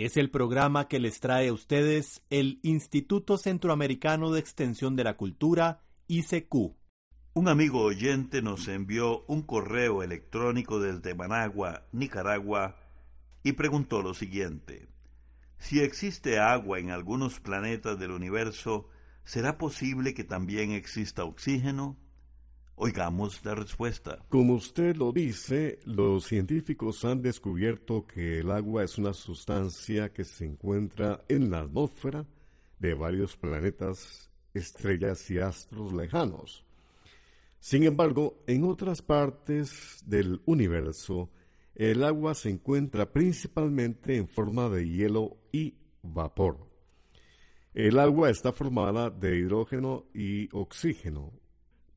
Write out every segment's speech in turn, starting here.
Es el programa que les trae a ustedes el Instituto Centroamericano de Extensión de la Cultura, ICQ. Un amigo oyente nos envió un correo electrónico desde Managua, Nicaragua, y preguntó lo siguiente. Si existe agua en algunos planetas del universo, ¿será posible que también exista oxígeno? Oigamos la respuesta. Como usted lo dice, los científicos han descubierto que el agua es una sustancia que se encuentra en la atmósfera de varios planetas, estrellas y astros lejanos. Sin embargo, en otras partes del universo, el agua se encuentra principalmente en forma de hielo y vapor. El agua está formada de hidrógeno y oxígeno,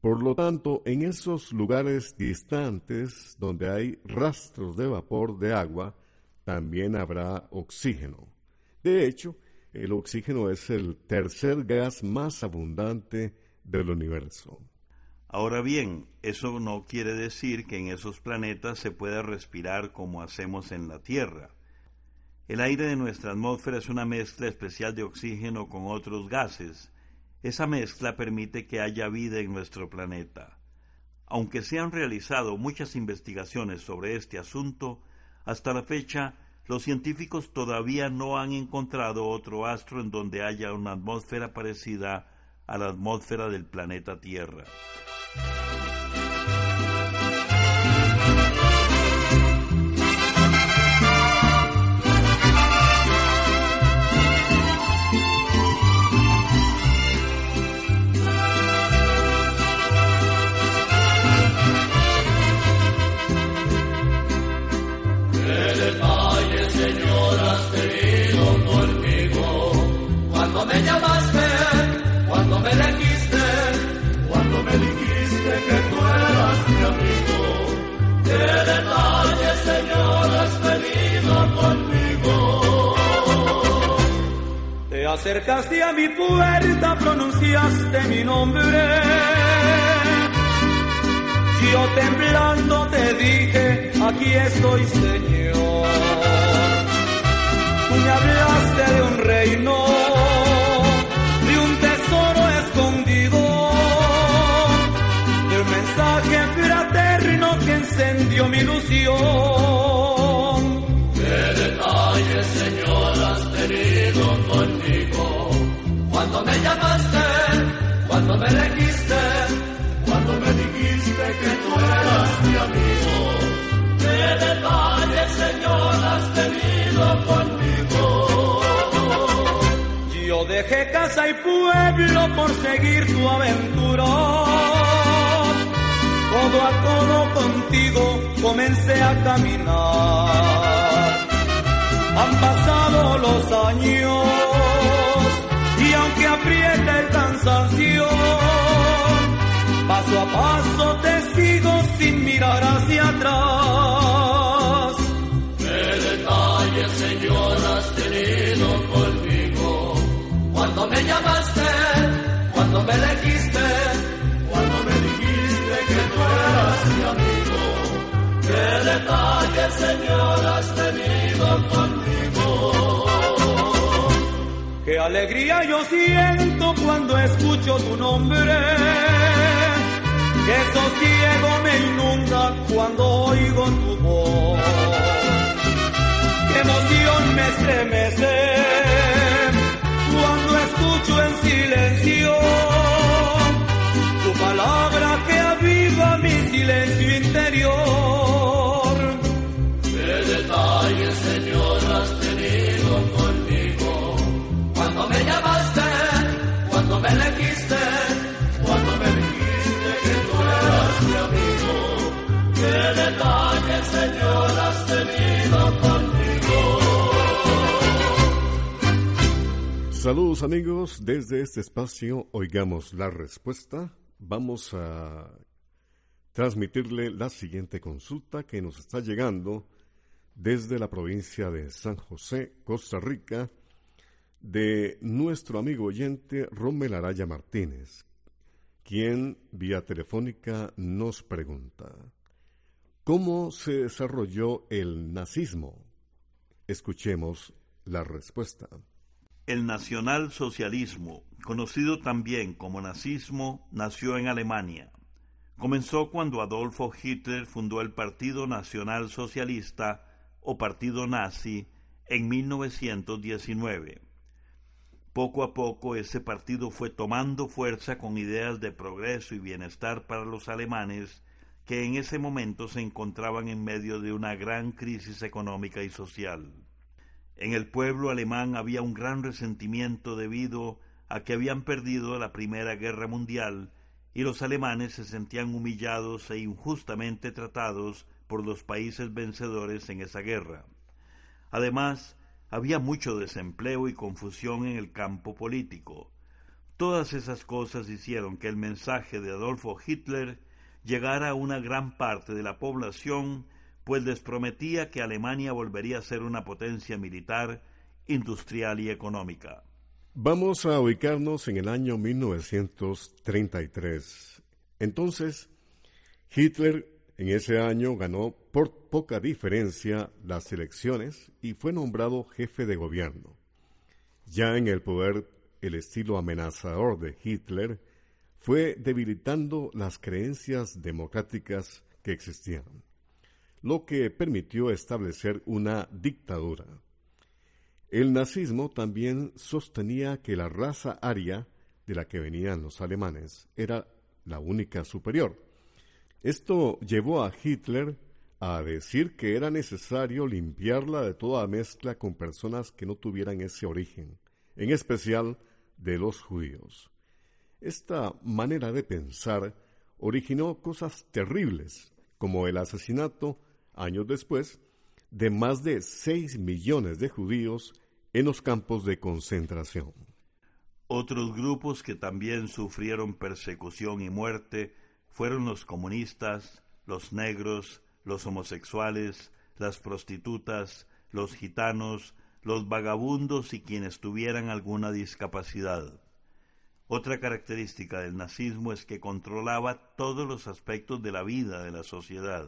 por lo tanto, en esos lugares distantes donde hay rastros de vapor de agua, también habrá oxígeno. De hecho, el oxígeno es el tercer gas más abundante del universo. Ahora bien, eso no quiere decir que en esos planetas se pueda respirar como hacemos en la Tierra. El aire de nuestra atmósfera es una mezcla especial de oxígeno con otros gases, esa mezcla permite que haya vida en nuestro planeta. Aunque se han realizado muchas investigaciones sobre este asunto, hasta la fecha los científicos todavía no han encontrado otro astro en donde haya una atmósfera parecida a la atmósfera del planeta Tierra. Acercaste a mi puerta, pronunciaste mi nombre. Yo temblando te dije, aquí estoy Señor. Tú me hablaste de un reino, elegiste, cuando me dijiste que tú eras mi amigo. Qué detalle, Señor, has tenido conmigo. Yo dejé casa y pueblo por seguir tu aventura. Todo a todo contigo comencé a caminar. Han pasado los años aprieta el cansancio, paso a paso te sigo sin mirar hacia atrás. ¿Qué detalle, Señor, has tenido conmigo? Cuando me llamaste, cuando me elegiste, cuando me dijiste que tú eras mi amigo. ¿Qué detalle, Señor, has tenido alegría yo siento cuando escucho tu nombre. Qué sosiego me inunda cuando oigo tu voz. Qué emoción me estremece cuando escucho en silencio Saludos amigos, desde este espacio oigamos la respuesta. Vamos a transmitirle la siguiente consulta que nos está llegando desde la provincia de San José, Costa Rica, de nuestro amigo oyente Rommel Araya Martínez, quien vía telefónica nos pregunta, ¿cómo se desarrolló el nazismo? Escuchemos la respuesta. El nacionalsocialismo, conocido también como nazismo, nació en Alemania. Comenzó cuando Adolfo Hitler fundó el Partido Nacional Socialista o Partido Nazi en 1919. Poco a poco ese partido fue tomando fuerza con ideas de progreso y bienestar para los alemanes que en ese momento se encontraban en medio de una gran crisis económica y social. En el pueblo alemán había un gran resentimiento debido a que habían perdido la Primera Guerra Mundial y los alemanes se sentían humillados e injustamente tratados por los países vencedores en esa guerra. Además, había mucho desempleo y confusión en el campo político. Todas esas cosas hicieron que el mensaje de Adolfo Hitler llegara a una gran parte de la población, pues les prometía que Alemania volvería a ser una potencia militar, industrial y económica. Vamos a ubicarnos en el año 1933. Entonces, Hitler en ese año ganó por poca diferencia las elecciones y fue nombrado jefe de gobierno. Ya en el poder, el estilo amenazador de Hitler fue debilitando las creencias democráticas que existían, lo que permitió establecer una dictadura. El nazismo también sostenía que la raza aria de la que venían los alemanes era la única superior. Esto llevó a Hitler a decir que era necesario limpiarla de toda mezcla con personas que no tuvieran ese origen, en especial de los judíos. Esta manera de pensar originó cosas terribles, como el asesinato, años después, de más de seis millones de judíos en los campos de concentración. Otros grupos que también sufrieron persecución y muerte fueron los comunistas, los negros, los homosexuales, las prostitutas, los gitanos, los vagabundos y quienes tuvieran alguna discapacidad. Otra característica del nazismo es que controlaba todos los aspectos de la vida de la sociedad.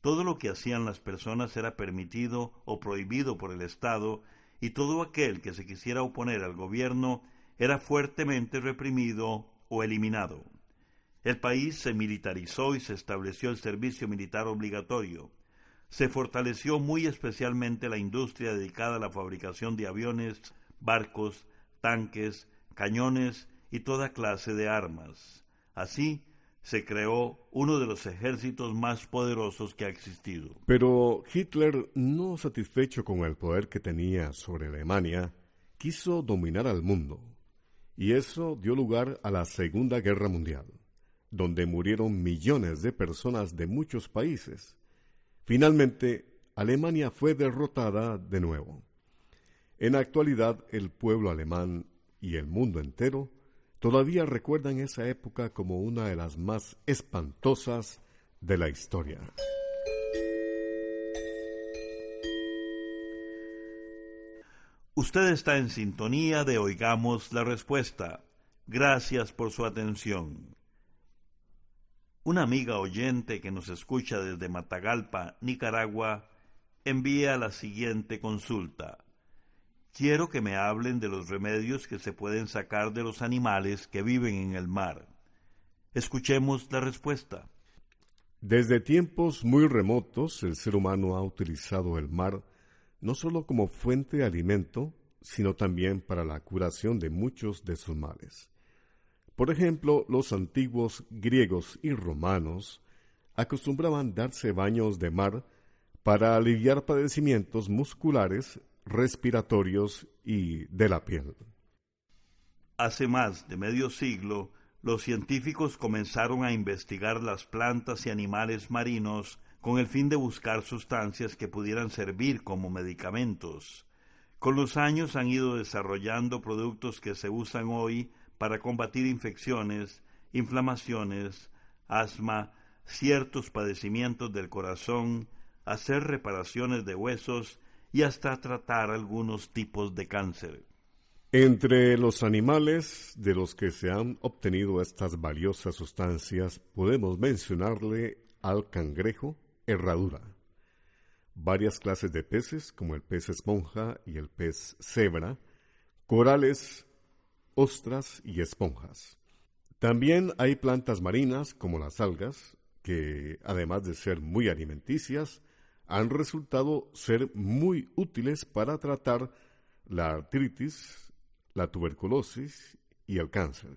Todo lo que hacían las personas era permitido o prohibido por el Estado y todo aquel que se quisiera oponer al gobierno era fuertemente reprimido o eliminado. El país se militarizó y se estableció el servicio militar obligatorio. Se fortaleció muy especialmente la industria dedicada a la fabricación de aviones, barcos, tanques, cañones y toda clase de armas. Así, se creó uno de los ejércitos más poderosos que ha existido. Pero Hitler, no satisfecho con el poder que tenía sobre Alemania, quiso dominar al mundo. Y eso dio lugar a la Segunda Guerra Mundial, donde murieron millones de personas de muchos países. Finalmente, Alemania fue derrotada de nuevo. En la actualidad, el pueblo alemán y el mundo entero todavía recuerdan esa época como una de las más espantosas de la historia. Usted está en sintonía de Oigamos la Respuesta. Gracias por su atención. Una amiga oyente que nos escucha desde Matagalpa, Nicaragua, envía la siguiente consulta. quiero que me hablen de los remedios que se pueden sacar de los animales que viven en el mar. Escuchemos la respuesta. Desde tiempos muy remotos el ser humano ha utilizado el mar no solo como fuente de alimento, sino también para la curación de muchos de sus males. Por ejemplo, los antiguos griegos y romanos acostumbraban darse baños de mar para aliviar padecimientos musculares, respiratorios y de la piel. Hace más de medio siglo, los científicos comenzaron a investigar las plantas y animales marinos con el fin de buscar sustancias que pudieran servir como medicamentos. Con los años han ido desarrollando productos que se usan hoy para combatir infecciones, inflamaciones, asma, ciertos padecimientos del corazón, hacer reparaciones de huesos y hasta tratar algunos tipos de cáncer. Entre los animales de los que se han obtenido estas valiosas sustancias podemos mencionarle al cangrejo herradura. Varias clases de peces como el pez esponja y el pez cebra, corales, ostras y esponjas. También hay plantas marinas como las algas, que además de ser muy alimenticias, han resultado ser muy útiles para tratar la artritis, la tuberculosis y el cáncer.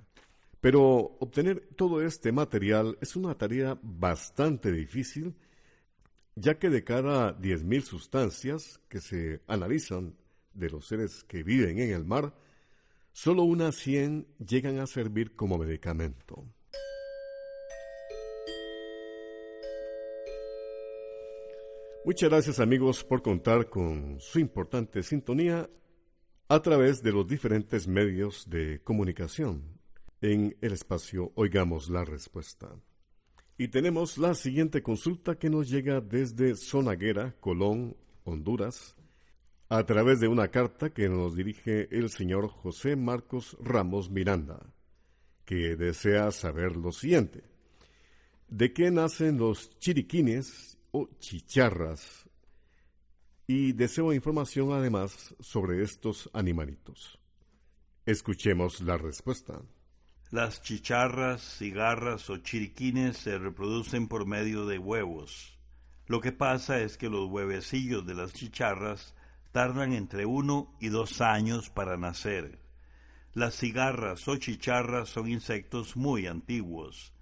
Pero obtener todo este material es una tarea bastante difícil, ya que de cada 10.000 sustancias que se analizan de los seres que viven en el mar, solo unas 100 llegan a servir como medicamento. Muchas gracias amigos por contar con su importante sintonía a través de los diferentes medios de comunicación. En el espacio Oigamos la Respuesta. Y tenemos la siguiente consulta que nos llega desde Zonaguera, Colón, Honduras, a través de una carta que nos dirige el señor José Marcos Ramos Miranda, que desea saber lo siguiente. ¿De qué nacen los chiriquines o chicharras y deseo información además sobre estos animalitos. Escuchemos la respuesta. Las chicharras, cigarras o chiriquines se reproducen por medio de huevos. Lo que pasa es que los huevecillos de las chicharras tardan entre uno y dos años para nacer. Las cigarras o chicharras son insectos muy antiguos.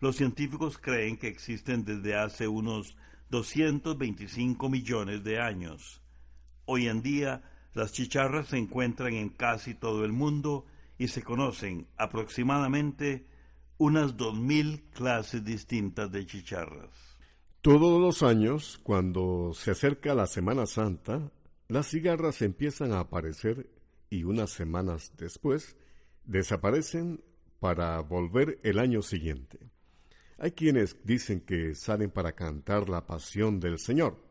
Los científicos creen que existen desde hace unos 225 millones de años. Hoy en día, las chicharras se encuentran en casi todo el mundo y se conocen aproximadamente unas 2.000 clases distintas de chicharras. Todos los años, cuando se acerca la Semana Santa, las cigarras empiezan a aparecer y unas semanas después desaparecen para volver el año siguiente. Hay quienes dicen que salen para cantar la pasión del Señor,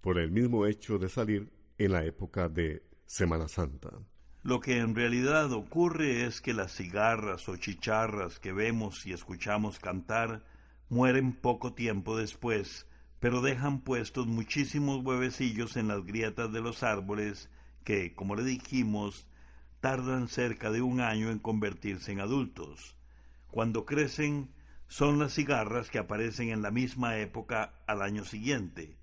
por el mismo hecho de salir en la época de Semana Santa. Lo que en realidad ocurre es que las cigarras o chicharras que vemos y escuchamos cantar mueren poco tiempo después, pero dejan puestos muchísimos huevecillos en las grietas de los árboles que, como le dijimos, tardan cerca de un año en convertirse en adultos. Cuando crecen, son las cigarras que aparecen en la misma época al año siguiente.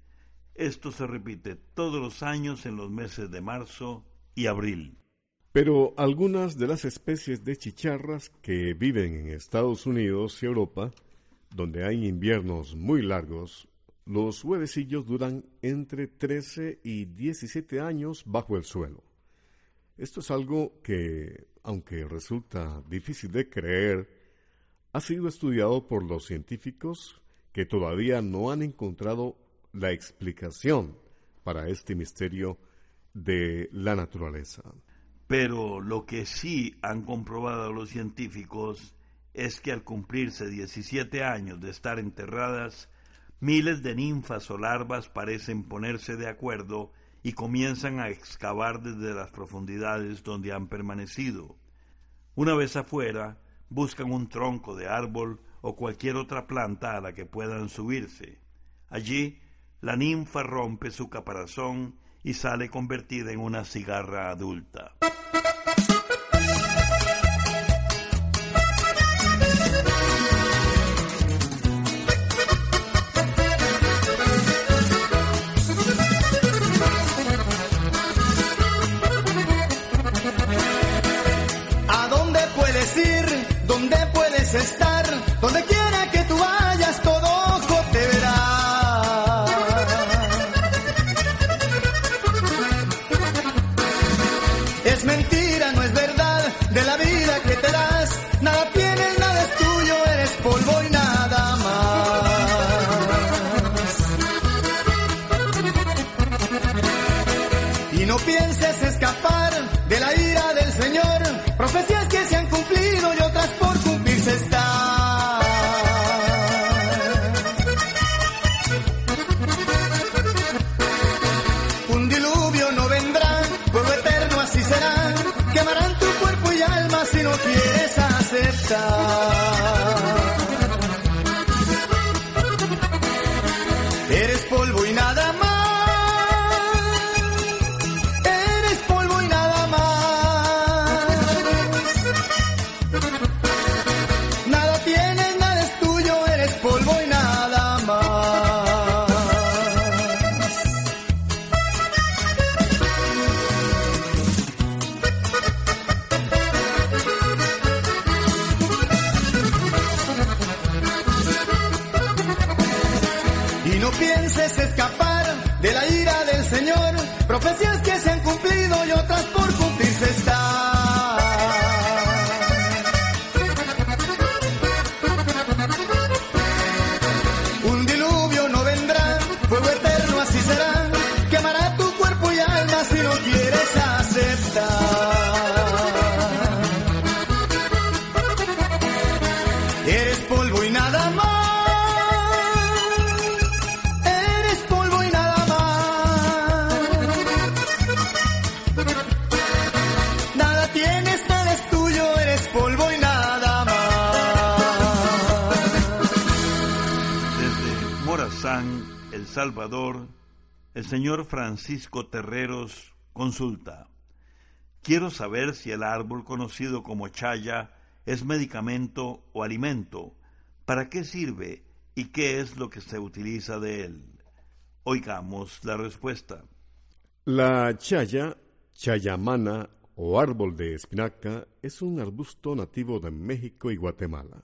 Esto se repite todos los años en los meses de marzo y abril. Pero algunas de las especies de chicharras que viven en Estados Unidos y Europa, donde hay inviernos muy largos, los huevecillos duran entre 13 y 17 años bajo el suelo. Esto es algo que, aunque resulta difícil de creer, ha sido estudiado por los científicos que todavía no han encontrado la explicación para este misterio de la naturaleza. Pero lo que sí han comprobado los científicos es que al cumplirse 17 años de estar enterradas, miles de ninfas o larvas parecen ponerse de acuerdo y comienzan a excavar desde las profundidades donde han permanecido. Una vez afuera, buscan un tronco de árbol o cualquier otra planta a la que puedan subirse. Allí, la ninfa rompe su caparazón y sale convertida en una cigarra adulta. Estar? Donde quiera star. Salvador, el señor Francisco Terreros consulta. Quiero saber si el árbol conocido como chaya es medicamento o alimento. ¿Para qué sirve y qué es lo que se utiliza de él? Oigamos la respuesta. La chaya, chayamana o árbol de espinaca es un arbusto nativo de México y Guatemala.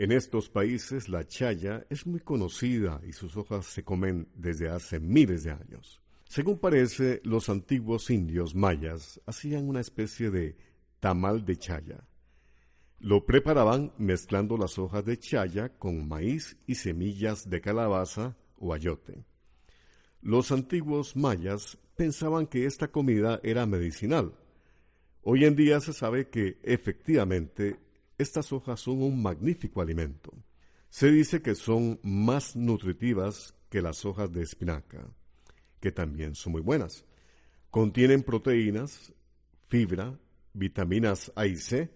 En estos países la chaya es muy conocida y sus hojas se comen desde hace miles de años. Según parece, los antiguos indios mayas hacían una especie de tamal de chaya. Lo preparaban mezclando las hojas de chaya con maíz y semillas de calabaza o ayote. Los antiguos mayas pensaban que esta comida era medicinal. Hoy en día se sabe que efectivamente estas hojas son un magnífico alimento. Se dice que son más nutritivas que las hojas de espinaca, que también son muy buenas. Contienen proteínas, fibra, vitaminas A y C,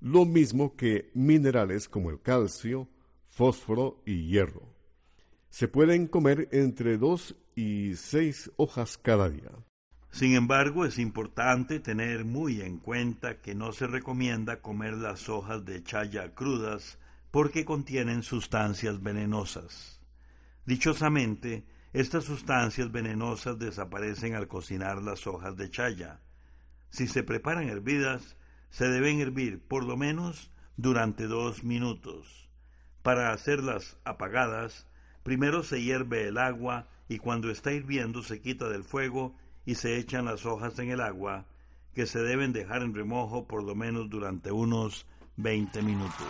lo mismo que minerales como el calcio, fósforo y hierro. Se pueden comer entre dos y seis hojas cada día. Sin embargo, es importante tener muy en cuenta que no se recomienda comer las hojas de chaya crudas porque contienen sustancias venenosas. Dichosamente, estas sustancias venenosas desaparecen al cocinar las hojas de chaya. Si se preparan hervidas, se deben hervir por lo menos durante dos minutos. Para hacerlas apagadas, primero se hierve el agua y cuando está hirviendo se quita del fuego y se echan las hojas en el agua, que se deben dejar en remojo por lo menos durante unos 20 minutos.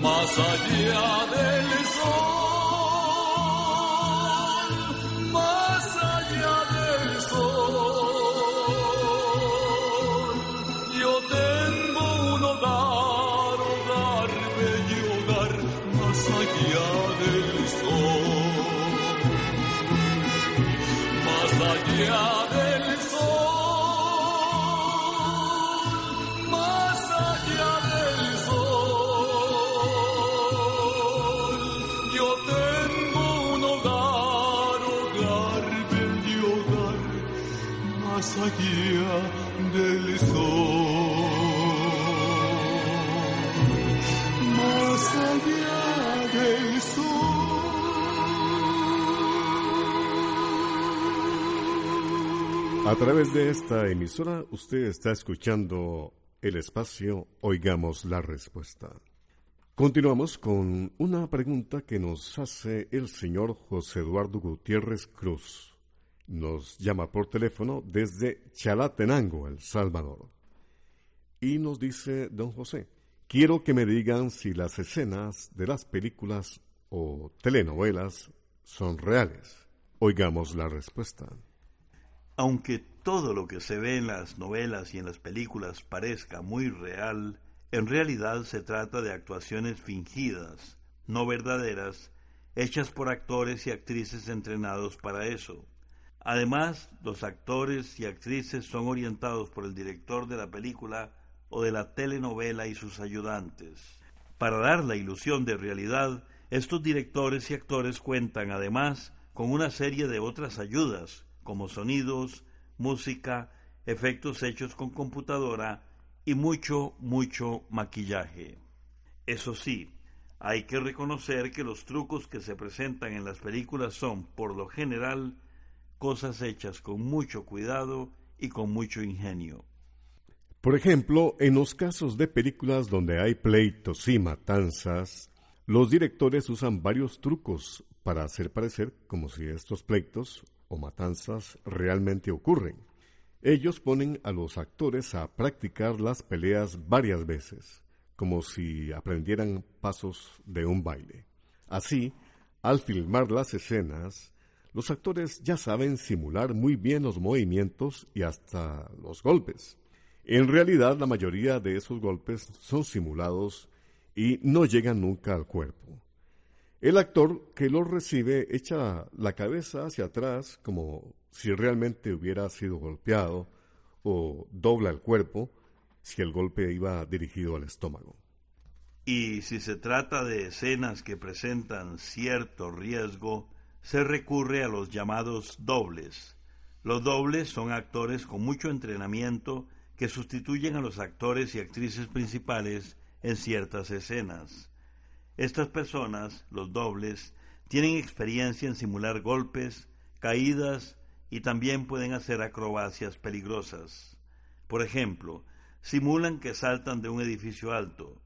Más allá del sol través de esta emisora usted está escuchando el espacio Oigamos la Respuesta. Continuamos con una pregunta que nos hace el señor José Eduardo Gutiérrez Cruz. Nos llama por teléfono desde Chalatenango, El Salvador. Y nos dice don José, quiero que me digan si las escenas de las películas o telenovelas son reales. Oigamos la respuesta. Aunque todo lo que se ve en las novelas y en las películas parezca muy real, en realidad se trata de actuaciones fingidas, no verdaderas, hechas por actores y actrices entrenados para eso. Además, los actores y actrices son orientados por el director de la película o de la telenovela y sus ayudantes. Para dar la ilusión de realidad, estos directores y actores cuentan además con una serie de otras ayudas, como sonidos, música, efectos hechos con computadora y mucho, mucho maquillaje. Eso sí, hay que reconocer que los trucos que se presentan en las películas son, por lo general, cosas hechas con mucho cuidado y con mucho ingenio. Por ejemplo, en los casos de películas donde hay pleitos y matanzas, los directores usan varios trucos para hacer parecer como si estos pleitos o matanzas realmente ocurren. Ellos ponen a los actores a practicar las peleas varias veces, como si aprendieran pasos de un baile. Así, al filmar las escenas, Los actores ya saben simular muy bien los movimientos y hasta los golpes. En realidad, la mayoría de esos golpes son simulados y no llegan nunca al cuerpo. El actor que los recibe echa la cabeza hacia atrás como si realmente hubiera sido golpeado o dobla el cuerpo si el golpe iba dirigido al estómago. Y si se trata de escenas que presentan cierto riesgo, se recurre a los llamados dobles. Los dobles son actores con mucho entrenamiento que sustituyen a los actores y actrices principales en ciertas escenas. Estas personas, los dobles, tienen experiencia en simular golpes, caídas y también pueden hacer acrobacias peligrosas. Por ejemplo, simulan que saltan de un edificio alto.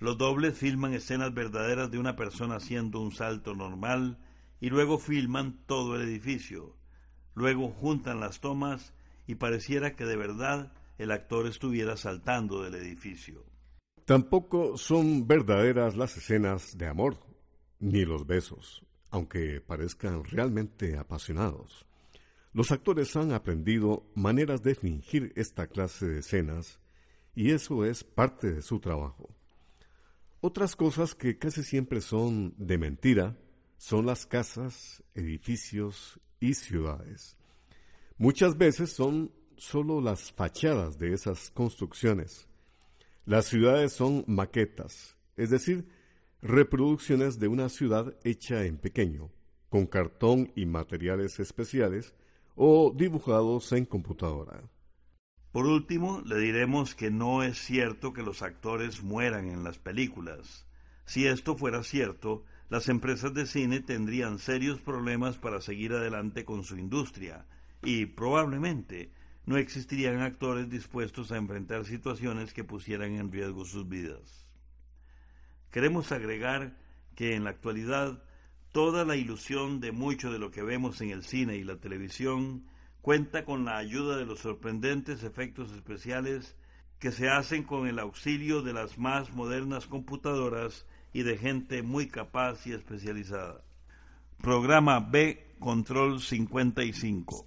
Los dobles filman escenas verdaderas de una persona haciendo un salto normal y luego filman todo el edificio. Luego juntan las tomas y pareciera que de verdad el actor estuviera saltando del edificio. Tampoco son verdaderas las escenas de amor, ni los besos, aunque parezcan realmente apasionados. Los actores han aprendido maneras de fingir esta clase de escenas y eso es parte de su trabajo. Otras cosas que casi siempre son de mentira son las casas, edificios y ciudades. Muchas veces son solo las fachadas de esas construcciones. Las ciudades son maquetas, es decir, reproducciones de una ciudad hecha en pequeño, con cartón y materiales especiales o dibujados en computadora. Por último, le diremos que no es cierto que los actores mueran en las películas. Si esto fuera cierto, las empresas de cine tendrían serios problemas para seguir adelante con su industria y probablemente no existirían actores dispuestos a enfrentar situaciones que pusieran en riesgo sus vidas. Queremos agregar que en la actualidad toda la ilusión de mucho de lo que vemos en el cine y la televisión cuenta con la ayuda de los sorprendentes efectos especiales que se hacen con el auxilio de las más modernas computadoras y de gente muy capaz y especializada. Programa B Control 55.